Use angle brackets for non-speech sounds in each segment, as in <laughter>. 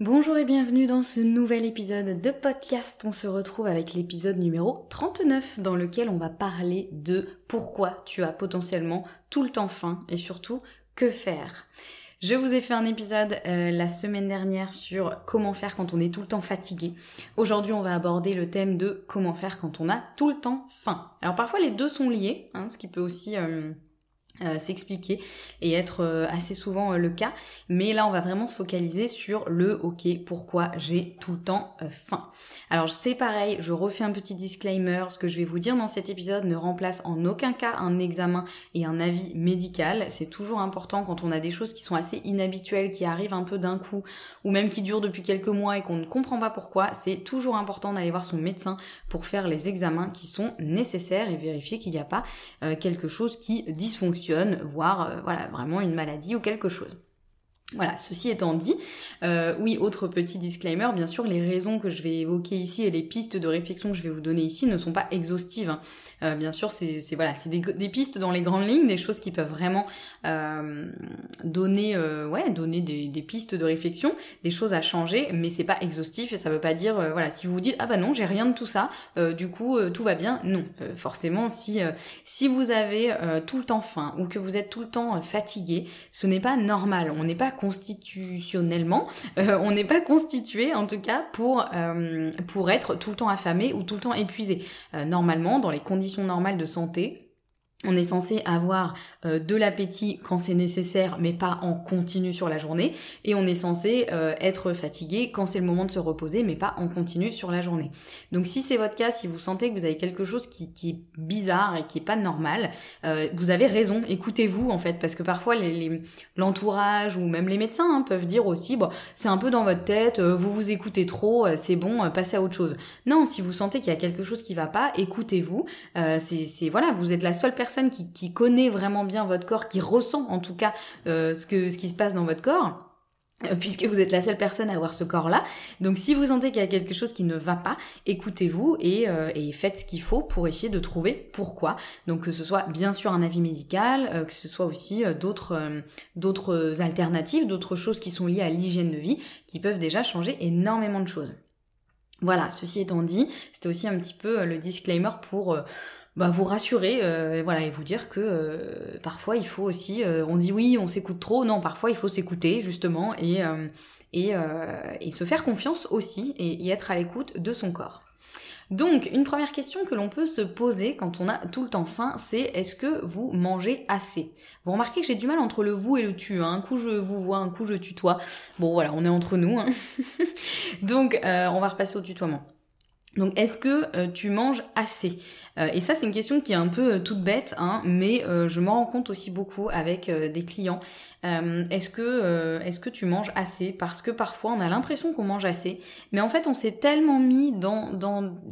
Bonjour et bienvenue dans ce nouvel épisode de podcast. On se retrouve avec l'épisode numéro 39 dans lequel on va parler de pourquoi tu as potentiellement tout le temps faim et surtout que faire. Je vous ai fait un épisode euh, la semaine dernière sur comment faire quand on est tout le temps fatigué. Aujourd'hui, on va aborder le thème de comment faire quand on a tout le temps faim. Alors parfois les deux sont liés, hein, ce qui peut aussi... Euh, euh, s'expliquer et être euh, assez souvent euh, le cas. Mais là, on va vraiment se focaliser sur le OK, pourquoi j'ai tout le temps faim? Alors, c'est pareil, je refais un petit disclaimer. Ce que je vais vous dire dans cet épisode ne remplace en aucun cas un examen et un avis médical. C'est toujours important quand on a des choses qui sont assez inhabituelles, qui arrivent un peu d'un coup, ou même qui durent depuis quelques mois et qu'on ne comprend pas pourquoi. C'est toujours important d'aller voir son médecin pour faire les examens qui sont nécessaires et vérifier qu'il n'y a pas quelque chose qui dysfonctionne voire euh, voilà, vraiment une maladie ou quelque chose. Voilà, ceci étant dit, euh, oui, autre petit disclaimer, bien sûr, les raisons que je vais évoquer ici et les pistes de réflexion que je vais vous donner ici ne sont pas exhaustives. Hein. Euh, bien sûr, c'est voilà, des, pistes dans les grandes lignes, des choses qui peuvent vraiment euh, donner, des, pistes de réflexion, des choses à changer, mais c'est pas exhaustif et ça veut pas dire, voilà, si vous vous dites ah bah non, j'ai rien de tout ça, du coup tout va bien, non, forcément, si si vous avez tout le temps faim ou que vous êtes tout le temps fatigué, ce n'est pas normal, on n'est pas constitutionnellement, euh, on n'est pas constitué en tout cas pour, euh, pour être tout le temps affamé ou tout le temps épuisé. Euh, normalement, dans les conditions normales de santé, on est censé avoir euh, de l'appétit quand c'est nécessaire, mais pas en continu sur la journée. Et on est censé euh, être fatigué quand c'est le moment de se reposer, mais pas en continu sur la journée. Donc si c'est votre cas, si vous sentez que vous avez quelque chose qui, est bizarre et qui est pas normal, euh, vous avez raison. Écoutez-vous en fait, parce que parfois l'entourage ou même les médecins hein, peuvent dire aussi, bon, c'est un peu dans votre tête, vous vous écoutez trop, c'est bon, passez à autre chose. Non, si vous sentez qu'il y a quelque chose qui va pas, écoutez-vous. c'est voilà, vous êtes la seule personne qui, connaît vraiment bien votre corps, qui ressent en tout cas euh, ce, que, ce qui se passe dans votre corps euh, puisque vous êtes la seule personne à avoir ce corps-là. Donc si vous sentez qu'il y a quelque chose qui ne va pas, écoutez-vous et, euh, faites ce qu'il faut pour essayer de trouver pourquoi. Donc que ce soit bien sûr un avis médical, que ce soit aussi d'autres d'autres alternatives, d'autres choses qui sont liées à l'hygiène de vie, qui peuvent déjà changer énormément de choses. Voilà, ceci étant dit, c'était aussi un petit peu le disclaimer pour bah, vous rassurer euh, voilà, et vous dire que euh, parfois il faut aussi, euh, on dit oui, on s'écoute trop, non, parfois il faut s'écouter justement et, et, et, se faire confiance aussi et, et être à l'écoute de son corps. Donc, une première question que l'on peut se poser quand on a tout le temps faim, c'est est-ce que vous mangez assez? Vous remarquez que j'ai du mal entre le vous et le tu. Hein. Un coup je vous vois, un coup je tutoie. Bon voilà, on est entre nous. Hein. <laughs> Donc, on va repasser au tutoiement. Donc est-ce que euh, tu manges assez? Euh, Et ça c'est une question qui est un peu euh, toute bête, hein, mais je m'en rends compte aussi beaucoup avec des clients. est-ce que tu manges assez? Parce que parfois on a l'impression qu'on mange assez, mais en fait on s'est tellement mis dans,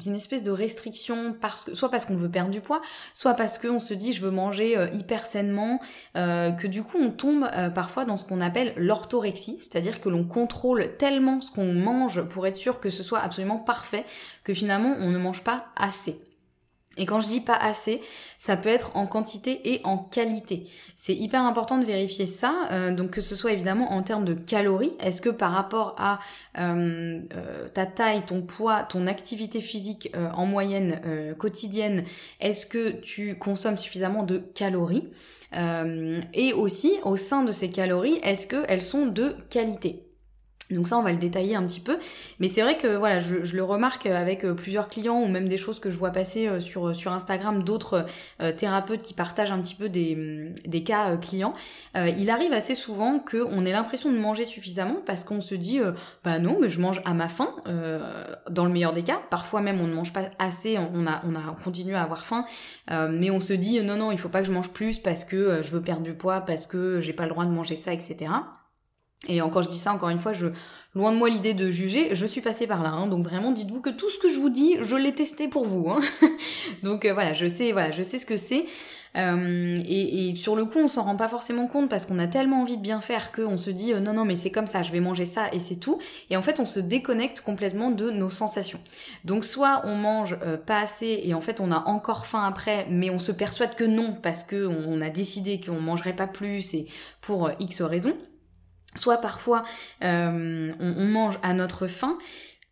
une espèce de restriction parce que soit parce qu'on veut perdre du poids, soit parce qu'on se dit je veux manger hyper sainement, que du coup on tombe parfois dans ce qu'on appelle l'orthorexie, c'est-à-dire que l'on contrôle tellement ce qu'on mange pour être sûr que ce soit absolument parfait finalement on ne mange pas assez. Et quand je dis pas assez, ça peut être en quantité et en qualité. C'est hyper important de vérifier ça, euh, donc que ce soit évidemment en termes de calories. Est-ce que par rapport à euh, euh, ta taille, ton poids, ton activité physique en moyenne quotidienne, est-ce que tu consommes suffisamment de calories? Et aussi, au sein de ces calories, est-ce qu'elles sont de qualité? Donc ça, on va le détailler un petit peu. Mais c'est vrai que voilà, je, le remarque avec euh, plusieurs clients ou même des choses que je vois passer euh, sur, euh, sur Instagram, d'autres thérapeutes qui partagent un petit peu des, mm, des cas clients. il arrive assez souvent qu'on ait l'impression de manger suffisamment parce qu'on se dit, bah non, mais je mange à ma faim, dans le meilleur des cas. Parfois même, on ne mange pas assez, on a, on a continué à avoir faim, mais on se dit, non, non, il faut pas que je mange plus parce que je veux perdre du poids, parce que j'ai pas le droit de manger ça, etc. Et encore, je dis ça, encore une fois, je, loin de moi l'idée de juger, je suis passée par là. Hein, donc vraiment, dites-vous que tout ce que je vous dis, je l'ai testé pour vous. Hein. <laughs> donc euh, voilà, je sais, voilà, je sais ce que c'est. Euh, et, et, sur le coup, on s'en rend pas forcément compte parce qu'on a tellement envie de bien faire qu'on se dit euh, non non mais c'est comme ça, je vais manger ça et c'est tout. Et en fait, on se déconnecte complètement de nos sensations. Donc soit on mange pas assez et en fait on a encore faim après, mais on se persuade que non parce que on, a décidé qu'on mangerait pas plus et pour X raisons. Soit parfois euh, on, mange à notre faim,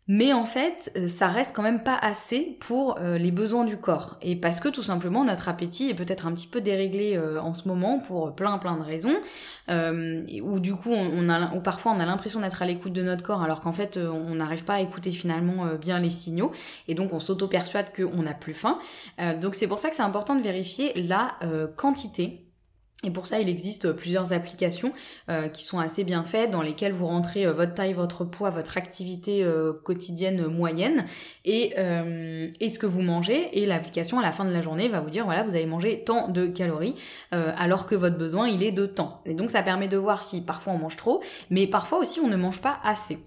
mais en fait euh, ça reste quand même pas assez pour euh, les besoins du corps. Et parce que tout simplement notre appétit est peut-être un petit peu déréglé en ce moment pour plein plein de raisons, ou du coup on, a, ou parfois on a l'impression d'être à l'écoute de notre corps alors qu'en fait on n'arrive pas à écouter finalement bien les signaux, et donc on s'auto-persuade qu'on n'a plus faim. donc c'est pour ça que c'est important de vérifier la quantité et pour ça, il existe plusieurs applications euh, qui sont assez bien faites, dans lesquelles vous rentrez euh, votre taille, votre poids, votre activité euh, quotidienne moyenne et, et, ce que vous mangez. Et l'application, à la fin de la journée, va vous dire, voilà, vous avez mangé tant de calories, alors que votre besoin, il est de temps. Et donc, ça permet de voir si parfois on mange trop, mais parfois aussi on ne mange pas assez.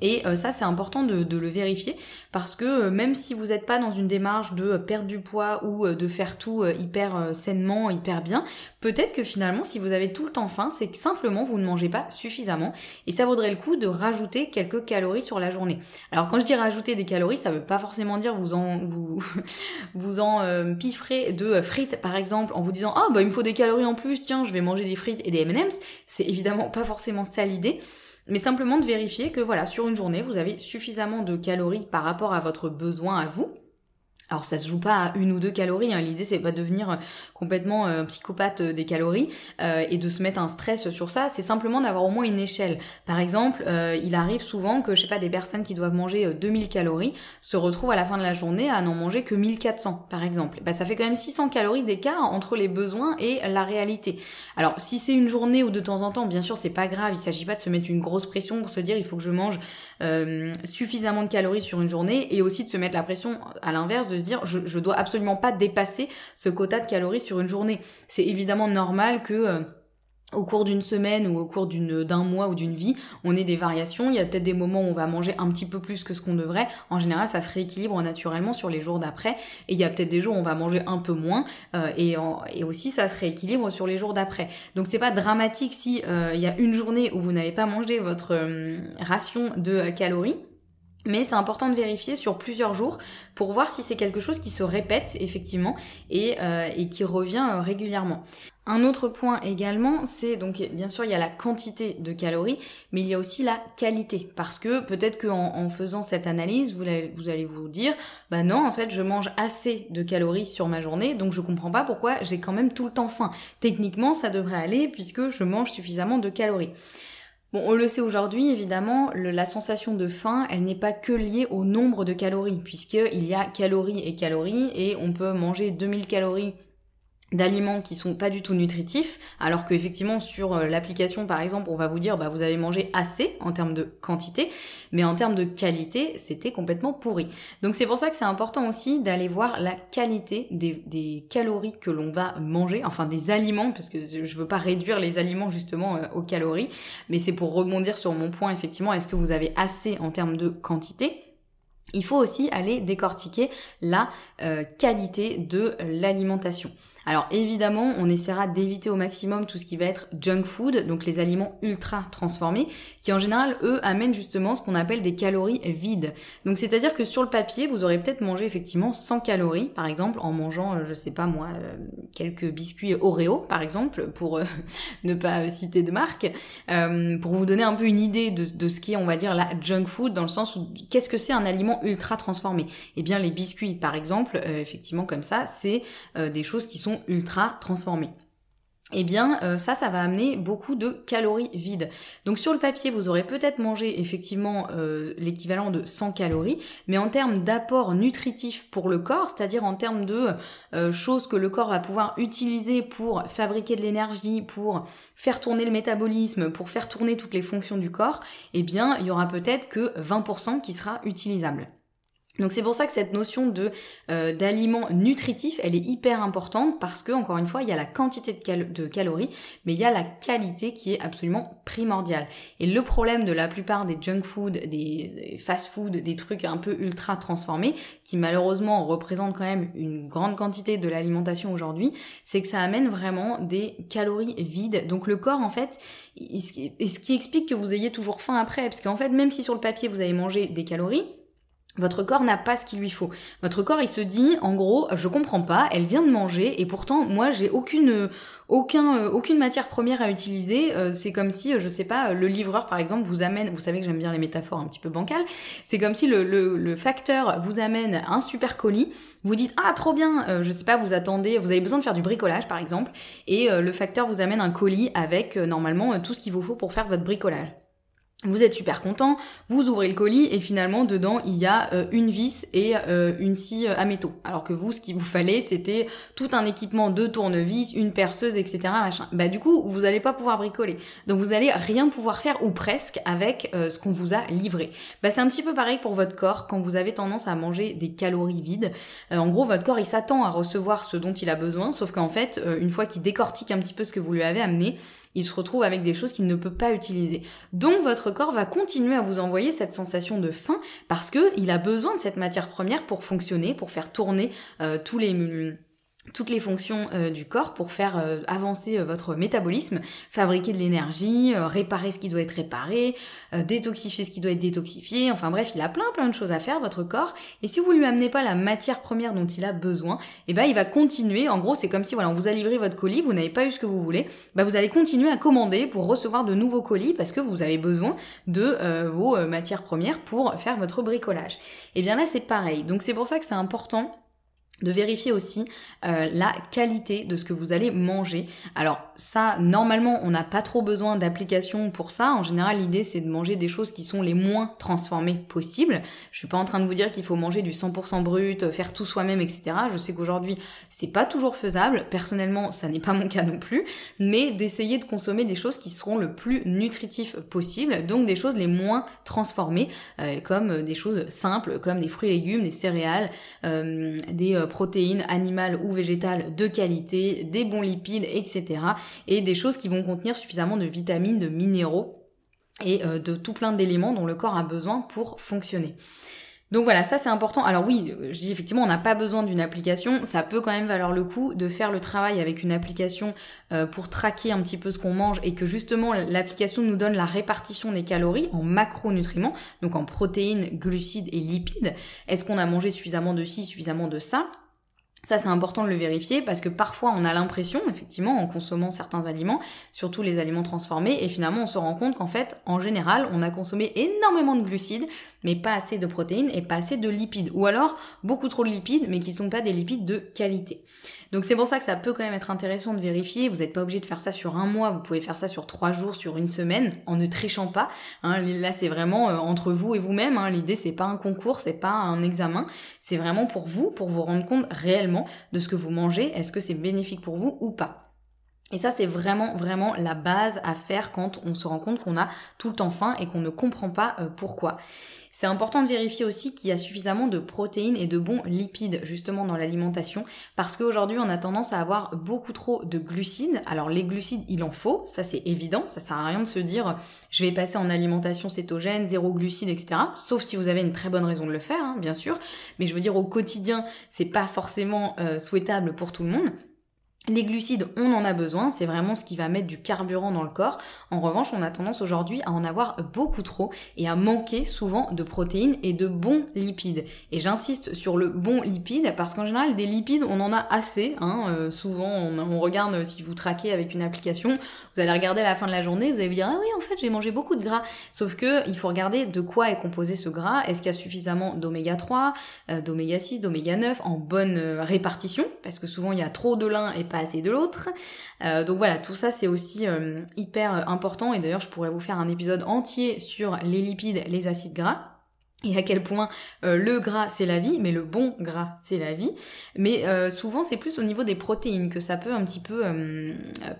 Et euh, ça, c'est important de, le vérifier parce que euh, même si vous n'êtes pas dans une démarche de euh, perdre du poids ou de faire tout hyper sainement, hyper bien, peut-être que finalement, si vous avez tout le temps faim, c'est que simplement vous ne mangez pas suffisamment et ça vaudrait le coup de rajouter quelques calories sur la journée. Alors quand je dis rajouter des calories, ça veut pas forcément dire vous en vous <laughs> en pifferez de frites par exemple en vous disant ah bah il me faut des calories en plus, tiens je vais manger des frites et des M&M's. C'est évidemment pas forcément ça l'idée mais simplement de vérifier que voilà, sur une journée, vous avez suffisamment de calories par rapport à votre besoin à vous, alors ça se joue pas à une ou deux calories, hein. l'idée c'est pas de devenir euh, complètement euh, psychopathe euh, des calories et de se mettre un stress sur ça, c'est simplement d'avoir au moins une échelle. Par exemple, il arrive souvent que je sais pas des personnes qui doivent manger 2000 calories se retrouvent à la fin de la journée à n'en manger que 1400 par exemple. Bah, ça fait quand même 600 calories d'écart entre les besoins et la réalité. Alors si c'est une journée ou de temps en temps, bien sûr c'est pas grave, il s'agit pas de se mettre une grosse pression pour se dire il faut que je mange suffisamment de calories sur une journée et aussi de se mettre la pression à l'inverse de dire je, dois absolument pas dépasser ce quota de calories sur une journée. C'est évidemment normal que euh, au cours d'une semaine ou au cours d'un mois ou d'une vie, on ait des variations. Il y a peut-être des moments où on va manger un petit peu plus que ce qu'on devrait. En général, ça se rééquilibre naturellement sur les jours d'après. Et il y a peut-être des jours où on va manger un peu moins. Euh, et, aussi, ça se rééquilibre sur les jours d'après. Donc, c'est pas dramatique si euh, y a une journée où vous n'avez pas mangé votre ration de calories. Mais c'est important de vérifier sur plusieurs jours pour voir si c'est quelque chose qui se répète effectivement et, euh, qui revient euh, régulièrement. Un autre point également, c'est donc bien sûr il y a la quantité de calories, mais il y a aussi la qualité. Parce que peut-être qu'en en faisant cette analyse, vous, vous, allez vous dire, bah non, en fait je mange assez de calories sur ma journée, donc je comprends pas pourquoi j'ai quand même tout le temps faim. Techniquement, ça devrait aller puisque je mange suffisamment de calories. Bon, on le sait aujourd'hui, évidemment, la sensation de faim, elle n'est pas que liée au nombre de calories, puisqu'il y a calories et calories, et on peut manger 2000 calories d'aliments qui sont pas du tout nutritifs, alors qu'effectivement sur euh, l'application par exemple on va vous dire bah vous avez mangé assez en termes de quantité, mais en termes de qualité c'était complètement pourri. Donc c'est pour ça que c'est important aussi d'aller voir la qualité des, calories que l'on va manger, enfin des aliments, parce que je veux pas réduire les aliments justement euh, aux calories, mais c'est pour rebondir sur mon point effectivement, est-ce que vous avez assez en termes de quantité? Il faut aussi aller décortiquer la euh, qualité de l'alimentation. Alors évidemment, on essaiera d'éviter au maximum tout ce qui va être junk food, donc les aliments ultra transformés, qui en général, eux, amènent justement ce qu'on appelle des calories vides. Donc c'est-à-dire que sur le papier, vous aurez peut-être mangé effectivement 100 calories, par exemple, en mangeant, euh, je sais pas moi, euh, quelques biscuits Oreo, par exemple, pour <laughs> ne pas citer de marque, pour vous donner un peu une idée de, ce qu'est, on va dire, la junk food, dans le sens où qu'est-ce que c'est un aliment ultra transformé? Eh bien les biscuits par exemple, euh, effectivement comme ça, c'est euh, des choses qui sont ultra transformées. eh bien euh, ça, ça va amener beaucoup de calories vides. Donc sur le papier, vous aurez peut-être mangé effectivement euh, l'équivalent de 100 calories, mais en termes d'apport nutritif pour le corps, c'est-à-dire en termes de euh, choses que le corps va pouvoir utiliser pour fabriquer de l'énergie, pour faire tourner le métabolisme, pour faire tourner toutes les fonctions du corps, eh bien il y aura peut-être que 20% qui sera utilisable. Donc c'est pour ça que cette notion de euh, d'aliments nutritifs, elle est hyper importante parce que encore une fois, il y a la quantité de, calories, mais il y a la qualité qui est absolument primordiale. Et le problème de la plupart des junk food, des, fast food, des trucs un peu ultra transformés, qui malheureusement représentent quand même une grande quantité de l'alimentation aujourd'hui, c'est que ça amène vraiment des calories vides. Donc le corps en fait, et ce qui explique que vous ayez toujours faim après, parce qu'en fait même si sur le papier vous avez mangé des calories votre corps n'a pas ce qu'il lui faut. Votre corps, il se dit, en gros, je comprends pas, elle vient de manger et pourtant, moi, j'ai aucune, aucun, euh, aucune matière première à utiliser. Euh, c'est comme si, euh, je sais pas, le livreur, par exemple, vous amène, vous savez que j'aime bien les métaphores un petit peu bancales, c'est comme si le, le, facteur vous amène un super colis, vous dites, ah, trop bien, je sais pas, vous attendez, vous avez besoin de faire du bricolage, par exemple, et le facteur vous amène un colis avec, normalement, tout ce qu'il vous faut pour faire votre bricolage. Vous êtes super content, vous ouvrez le colis et finalement dedans il y a euh, une vis et euh, une scie à métaux. Alors que vous, ce qu'il vous fallait, c'était tout un équipement de tournevis, une perceuse, etc. Machin. Bah du coup, vous n'allez pas pouvoir bricoler. Donc vous allez rien pouvoir faire ou presque avec euh, ce qu'on vous a livré. Bah c'est un petit peu pareil pour votre corps quand vous avez tendance à manger des calories vides. en gros, votre corps il s'attend à recevoir ce dont il a besoin, sauf qu'en fait, une fois qu'il décortique un petit peu ce que vous lui avez amené, il se retrouve avec des choses qu'il ne peut pas utiliser. Donc votre corps va continuer à vous envoyer cette sensation de faim parce qu'il a besoin de cette matière première pour fonctionner, pour faire tourner euh, tous les toutes les fonctions euh, du corps pour faire euh, avancer euh, votre métabolisme, fabriquer de l'énergie, réparer ce qui doit être réparé, détoxifier ce qui doit être détoxifié, enfin bref, il a plein plein de choses à faire votre corps et si vous lui amenez pas la matière première dont il a besoin, eh ben il va continuer, en gros, c'est comme si voilà, on vous a livré votre colis, vous n'avez pas eu ce que vous voulez, bah vous allez continuer à commander pour recevoir de nouveaux colis parce que vous avez besoin de vos matières premières pour faire votre bricolage. Et eh bien là, c'est pareil. Donc c'est pour ça que c'est important de vérifier aussi euh, la qualité de ce que vous allez manger. Alors ça, normalement, on n'a pas trop besoin d'application pour ça. En général, l'idée, c'est de manger des choses qui sont les moins transformées possibles. Je suis pas en train de vous dire qu'il faut manger du 100% brut, faire tout soi-même, etc. Je sais qu'aujourd'hui, c'est pas toujours faisable. Personnellement, ça n'est pas mon cas non plus. Mais d'essayer de consommer des choses qui seront le plus nutritif possible. Donc des choses les moins transformées, euh, comme des choses simples, comme des fruits et légumes, des céréales, euh, des protéines animales ou végétales de qualité, des bons lipides, etc. Et des choses qui vont contenir suffisamment de vitamines, de minéraux et euh, de tout plein d'éléments dont le corps a besoin pour fonctionner. Donc voilà, ça c'est important. Alors oui, je dis effectivement, on n'a pas besoin d'une application. Ça peut quand même valoir le coup de faire le travail avec une application euh, pour traquer un petit peu ce qu'on mange et que justement l'application nous donne la répartition des calories en macronutriments, donc en protéines, glucides et lipides. Est-ce qu'on a mangé suffisamment de ci, suffisamment de ça? Ça, c'est important de le vérifier parce que parfois on a l'impression, effectivement, en consommant certains aliments, surtout les aliments transformés, et finalement on se rend compte qu'en fait, en général, on a consommé énormément de glucides, mais pas assez de protéines et pas assez de lipides. Ou alors beaucoup trop de lipides, mais qui sont pas des lipides de qualité. Donc c'est pour ça que ça peut quand même être intéressant de vérifier. Vous n'êtes pas obligé de faire ça sur un mois, vous pouvez faire ça sur trois jours, sur une semaine, en ne trichant pas. Hein, là c'est vraiment euh, entre vous et vous-même. Hein. L'idée c'est pas un concours, c'est pas un examen, c'est vraiment pour vous, pour vous rendre compte réellement de ce que vous mangez. Est-ce que c'est bénéfique pour vous ou pas? Et ça, c'est vraiment, vraiment la base à faire quand on se rend compte qu'on a tout le temps faim et qu'on ne comprend pas euh, pourquoi. C'est important de vérifier aussi qu'il y a suffisamment de protéines et de bons lipides justement dans l'alimentation parce qu'aujourd'hui on a tendance à avoir beaucoup trop de glucides. Alors les glucides il en faut, ça c'est évident, ça sert à rien de se dire je vais passer en alimentation cétogène, zéro glucides, etc. Sauf si vous avez une très bonne raison de le faire, hein, bien sûr. Mais je veux dire au quotidien c'est pas forcément euh, souhaitable pour tout le monde. Les glucides, on en a besoin, c'est vraiment ce qui va mettre du carburant dans le corps. En revanche, on a tendance aujourd'hui à en avoir beaucoup trop et à manquer souvent de protéines et de bons lipides. Et j'insiste sur le bon lipide parce qu'en général, des lipides, on en a assez. Hein. Euh, souvent, on, regarde si vous traquez avec une application, vous allez regarder à la fin de la journée, vous allez vous dire ah oui, en fait, j'ai mangé beaucoup de gras. Sauf que il faut regarder de quoi est composé ce gras. Est-ce qu'il y a suffisamment d'oméga 3, euh, d'oméga 6, d'oméga 9 en bonne euh, répartition? Parce que souvent, il y a trop de l'un et pas de l'autre. donc voilà, tout ça c'est aussi hyper important et d'ailleurs je pourrais vous faire un épisode entier sur les lipides, les acides gras et à quel point euh, le gras c'est la vie, mais le bon gras c'est la vie. Mais euh, souvent c'est plus au niveau des protéines que ça peut un petit peu euh,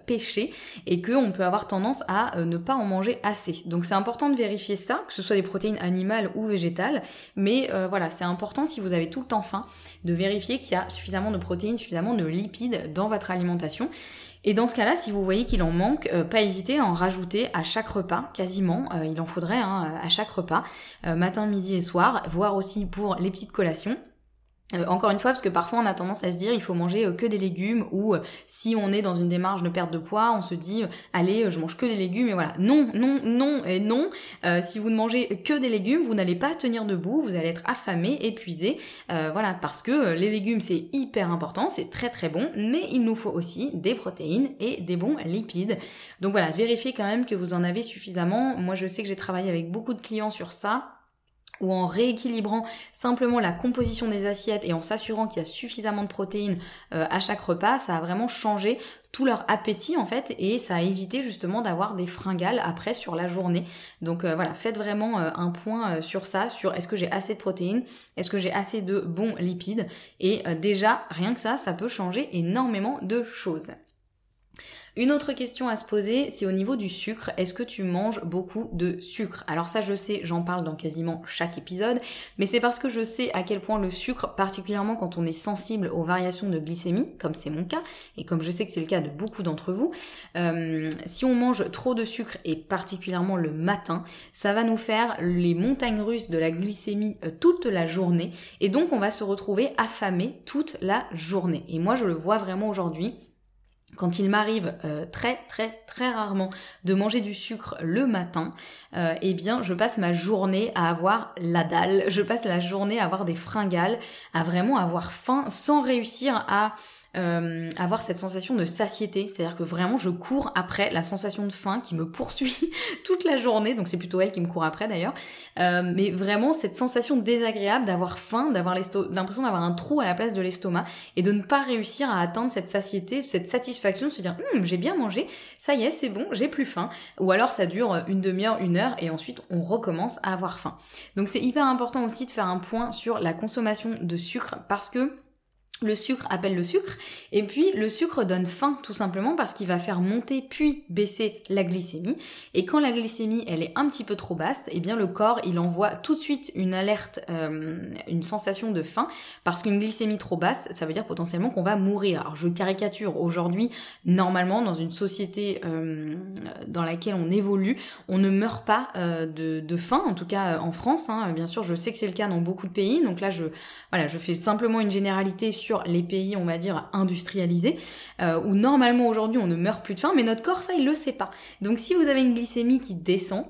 pêcher et qu'on peut avoir tendance à ne pas en manger assez. Donc c'est important de vérifier ça, que ce soit des protéines animales ou végétales. Mais voilà, c'est important si vous avez tout le temps faim de vérifier qu'il y a suffisamment de protéines, suffisamment de lipides dans votre alimentation. Et dans ce cas-là, si vous voyez qu'il en manque, euh, pas hésiter à en rajouter à chaque repas, quasiment. Euh, il en faudrait hein, à chaque repas, euh, matin, midi et soir, voire aussi pour les petites collations. Euh, encore une fois, parce que parfois on a tendance à se dire il faut manger euh, que des légumes ou euh, si on est dans une démarche de perte de poids, on se dit allez je mange que des légumes et voilà. Non, non, non et non. si vous ne mangez que des légumes, vous n'allez pas tenir debout, vous allez être affamé, épuisé. voilà, parce que les légumes c'est hyper important, c'est très très bon, mais il nous faut aussi des protéines et des bons lipides. Donc voilà, vérifiez quand même que vous en avez suffisamment. Moi je sais que j'ai travaillé avec beaucoup de clients sur ça ou en rééquilibrant simplement la composition des assiettes et en s'assurant qu'il y a suffisamment de protéines euh, à chaque repas, ça a vraiment changé tout leur appétit en fait et ça a évité justement d'avoir des fringales après sur la journée. Donc euh, voilà, faites vraiment euh, un point sur ça, sur est-ce que j'ai assez de protéines, est-ce que j'ai assez de bons lipides et déjà rien que ça, ça peut changer énormément de choses. Une autre question à se poser, c'est au niveau du sucre. Est-ce que tu manges beaucoup de sucre? Alors ça, je sais, j'en parle dans quasiment chaque épisode, mais c'est parce que je sais à quel point le sucre, particulièrement quand on est sensible aux variations de glycémie, comme c'est mon cas, et comme je sais que c'est le cas de beaucoup d'entre vous, euh, si on mange trop de sucre, et particulièrement le matin, ça va nous faire les montagnes russes de la glycémie euh, toute la journée, et donc on va se retrouver affamé toute la journée. Et moi, je le vois vraiment aujourd'hui quand il m'arrive euh, très très très rarement de manger du sucre le matin, euh, eh bien je passe ma journée à avoir la dalle, je passe la journée à avoir des fringales, à vraiment avoir faim sans réussir à euh, avoir cette sensation de satiété, c'est-à-dire que vraiment je cours après la sensation de faim qui me poursuit <laughs> toute la journée, donc c'est plutôt elle qui me court après d'ailleurs, euh, mais vraiment cette sensation désagréable d'avoir faim, d'avoir l'impression d'avoir un trou à la place de l'estomac et de ne pas réussir à atteindre cette satiété, cette satisfaction, de se dire hum, j'ai bien mangé, ça y est c'est bon, j'ai plus faim, ou alors ça dure une demi-heure, une heure et ensuite on recommence à avoir faim. Donc c'est hyper important aussi de faire un point sur la consommation de sucre parce que le sucre appelle le sucre, et puis le sucre donne faim tout simplement parce qu'il va faire monter puis baisser la glycémie. Et quand la glycémie elle est un petit peu trop basse, eh bien le corps il envoie tout de suite une alerte, euh, une sensation de faim, parce qu'une glycémie trop basse, ça veut dire potentiellement qu'on va mourir. Alors je caricature aujourd'hui, normalement dans une société euh, dans laquelle on évolue, on ne meurt pas euh, de, faim, en tout cas en France. Hein. Bien sûr, je sais que c'est le cas dans beaucoup de pays, donc là je voilà, je fais simplement une généralité sur les pays, on va dire, industrialisés, euh, où normalement aujourd'hui on ne meurt plus de faim, mais notre corps, ça, il le sait pas. Donc si vous avez une glycémie qui descend,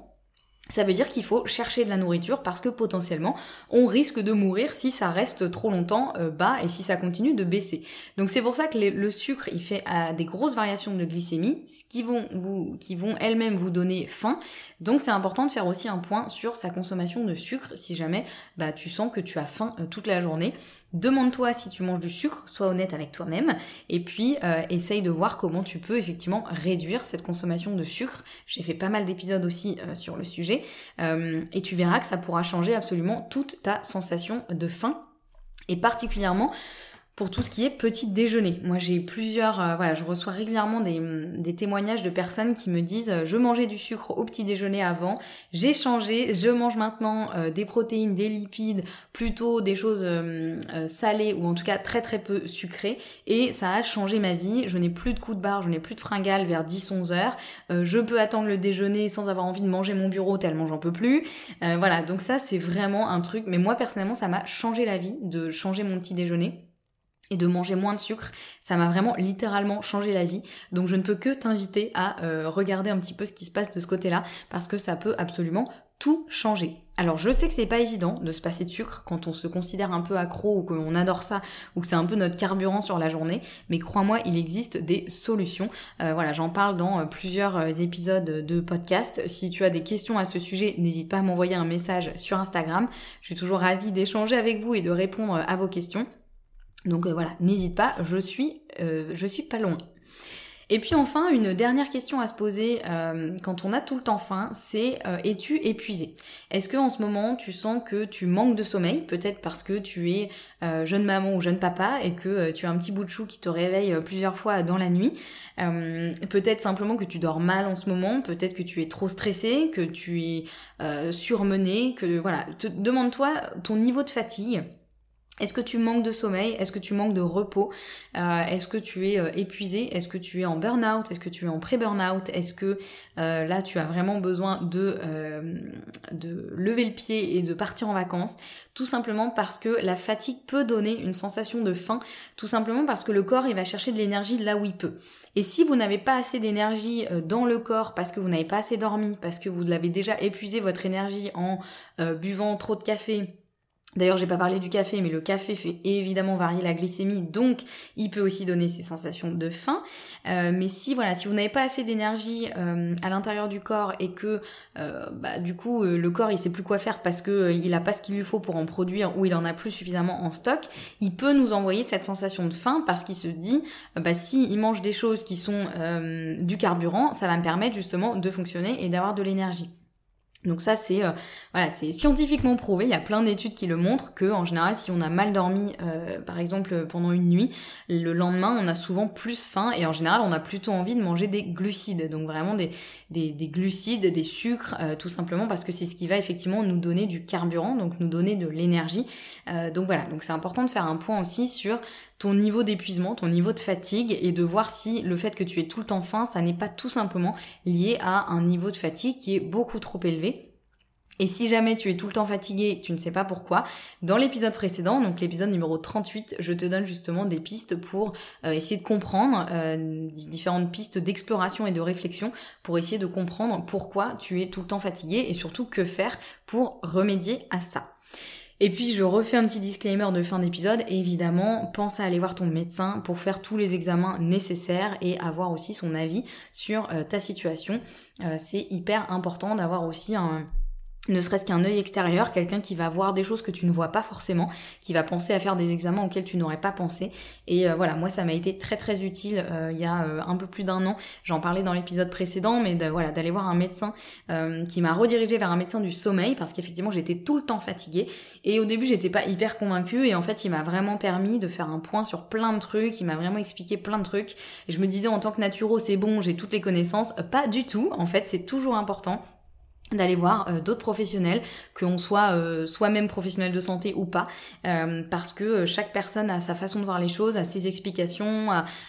ça veut dire qu'il faut chercher de la nourriture parce que potentiellement on risque de mourir si ça reste trop longtemps euh, bas et si ça continue de baisser. Donc c'est pour ça que le sucre il fait euh, des grosses variations de glycémie, qui vont vous, qui vont elles-mêmes vous donner faim. Donc c'est important de faire aussi un point sur sa consommation de sucre si jamais bah, tu sens que tu as faim toute la journée. Demande-toi si tu manges du sucre, sois honnête avec toi-même, et puis euh, essaye de voir comment tu peux effectivement réduire cette consommation de sucre. J'ai fait pas mal d'épisodes aussi euh, sur le sujet, euh, et tu verras que ça pourra changer absolument toute ta sensation de faim, et particulièrement pour tout ce qui est petit déjeuner. Moi j'ai plusieurs, euh, voilà, je reçois régulièrement des, des, témoignages de personnes qui me disent euh, je mangeais du sucre au petit déjeuner avant, j'ai changé, je mange maintenant euh, des protéines, des lipides, plutôt des choses salées ou en tout cas très très peu sucrées et ça a changé ma vie. Je n'ai plus de coups de barre, je n'ai plus de fringales vers 10-11 heures. je peux attendre le déjeuner sans avoir envie de manger mon bureau tellement j'en peux plus. voilà, donc ça c'est vraiment un truc. Mais moi personnellement ça m'a changé la vie de changer mon petit déjeuner et de manger moins de sucre, ça m'a vraiment littéralement changé la vie. Donc je ne peux que t'inviter à euh, regarder un petit peu ce qui se passe de ce côté-là parce que ça peut absolument tout changer. Alors je sais que c'est pas évident de se passer de sucre quand on se considère un peu accro ou qu'on adore ça ou que c'est un peu notre carburant sur la journée, mais crois-moi, il existe des solutions. Euh, voilà, j'en parle dans euh, plusieurs épisodes de podcast. Si tu as des questions à ce sujet, n'hésite pas à m'envoyer un message sur Instagram. Je suis toujours ravie d'échanger avec vous et de répondre à vos questions. Donc euh, voilà, n'hésite pas, je suis je suis pas loin. Et puis enfin, une dernière question à se poser euh, quand on a tout le temps faim, c'est euh, es-tu épuisé? Est-ce que en ce moment tu sens que tu manques de sommeil, peut-être parce que tu es euh, jeune maman ou jeune papa et que tu as un petit bout de chou qui te réveille plusieurs fois dans la nuit. Peut-être simplement que tu dors mal en ce moment, peut-être que tu es trop stressé, que tu es surmené, que voilà, demande-toi ton niveau de fatigue est-ce que tu manques de sommeil? Est-ce que tu manques de repos? Euh, Est-ce que tu es euh, épuisé? Est-ce que tu es en burn-out? Est-ce que tu es en pré-burn-out? Est-ce que euh, là tu as vraiment besoin de, de lever le pied et de partir en vacances? Tout simplement parce que la fatigue peut donner une sensation de faim, tout simplement parce que le corps il va chercher de l'énergie là où il peut. Et si vous n'avez pas assez d'énergie dans le corps parce que vous n'avez pas assez dormi, parce que vous l'avez déjà épuisé votre énergie en buvant trop de café, D'ailleurs, j'ai pas parlé du café, mais le café fait évidemment varier la glycémie, donc il peut aussi donner ces sensations de faim. Euh, mais si voilà, si vous n'avez pas assez d'énergie euh, à l'intérieur du corps et que euh, bah, du coup le corps il sait plus quoi faire parce que il a pas ce qu'il lui faut pour en produire ou il en a plus suffisamment en stock, il peut nous envoyer cette sensation de faim parce qu'il se dit bah si il mange des choses qui sont du carburant, ça va me permettre justement de fonctionner et d'avoir de l'énergie. Donc ça c'est euh, c'est scientifiquement prouvé, il y a plein d'études qui le montrent que en général si on a mal dormi euh, par exemple pendant une nuit, le lendemain on a souvent plus faim et en général on a plutôt envie de manger des glucides, donc vraiment des, des, glucides, des sucres, euh, tout simplement parce que c'est ce qui va effectivement nous donner du carburant, donc nous donner de l'énergie. donc voilà, donc c'est important de faire un point aussi sur ton niveau d'épuisement, ton niveau de fatigue et de voir si le fait que tu es tout le temps faim, ça n'est pas tout simplement lié à un niveau de fatigue qui est beaucoup trop élevé. Et si jamais tu es tout le temps fatigué, tu ne sais pas pourquoi, dans l'épisode précédent, donc l'épisode numéro 38, je te donne justement des pistes pour euh, essayer de comprendre, euh, différentes pistes d'exploration et de réflexion pour essayer de comprendre pourquoi tu es tout le temps fatigué et surtout que faire pour remédier à ça. Et puis je refais un petit disclaimer de fin d'épisode. Évidemment, pense à aller voir ton médecin pour faire tous les examens nécessaires et avoir aussi son avis sur euh, ta situation. Euh, c'est hyper important d'avoir aussi un ne serait-ce qu'un œil extérieur, quelqu'un qui va voir des choses que tu ne vois pas forcément, qui va penser à faire des examens auxquels tu n'aurais pas pensé. Et euh, voilà, moi ça m'a été très très utile euh, il y a euh, un peu plus d'un an. J'en parlais dans l'épisode précédent, mais voilà d'aller voir un médecin qui m'a redirigé vers un médecin du sommeil parce qu'effectivement j'étais tout le temps fatiguée. Et au début j'étais pas hyper convaincue et en fait il m'a vraiment permis de faire un point sur plein de trucs. Il m'a vraiment expliqué plein de trucs. Et je me disais en tant que naturo c'est bon, j'ai toutes les connaissances. Pas du tout. En fait c'est toujours important d'aller voir euh, d'autres professionnels, qu'on soit euh, soi-même professionnel de santé ou pas, euh, parce que chaque personne a sa façon de voir les choses, a ses explications,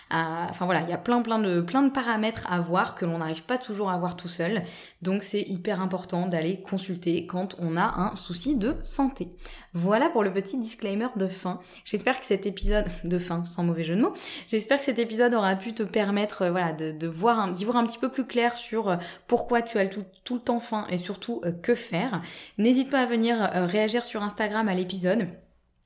enfin voilà, il y a plein plein de plein de paramètres à voir que l'on n'arrive pas toujours à voir tout seul. Donc c'est hyper important d'aller consulter quand on a un souci de santé. Voilà pour le petit disclaimer de fin. J'espère que cet épisode <laughs> de fin, sans mauvais jeu de mots, j'espère que cet épisode aura pu te permettre voilà de, voir d'y voir un petit peu plus clair sur pourquoi tu as tout le temps faim et surtout euh, que faire. N'hésite pas à venir euh, réagir sur Instagram à l'épisode.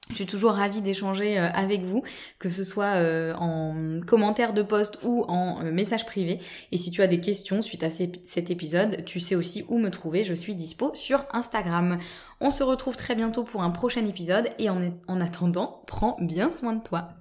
Je suis toujours ravie d'échanger euh, avec vous, que ce soit en commentaire de post ou en message privé. Et si tu as des questions suite à cet épisode, tu sais aussi où me trouver. Je suis dispo sur Instagram. On se retrouve très bientôt pour un prochain épisode et en attendant, prends bien soin de toi.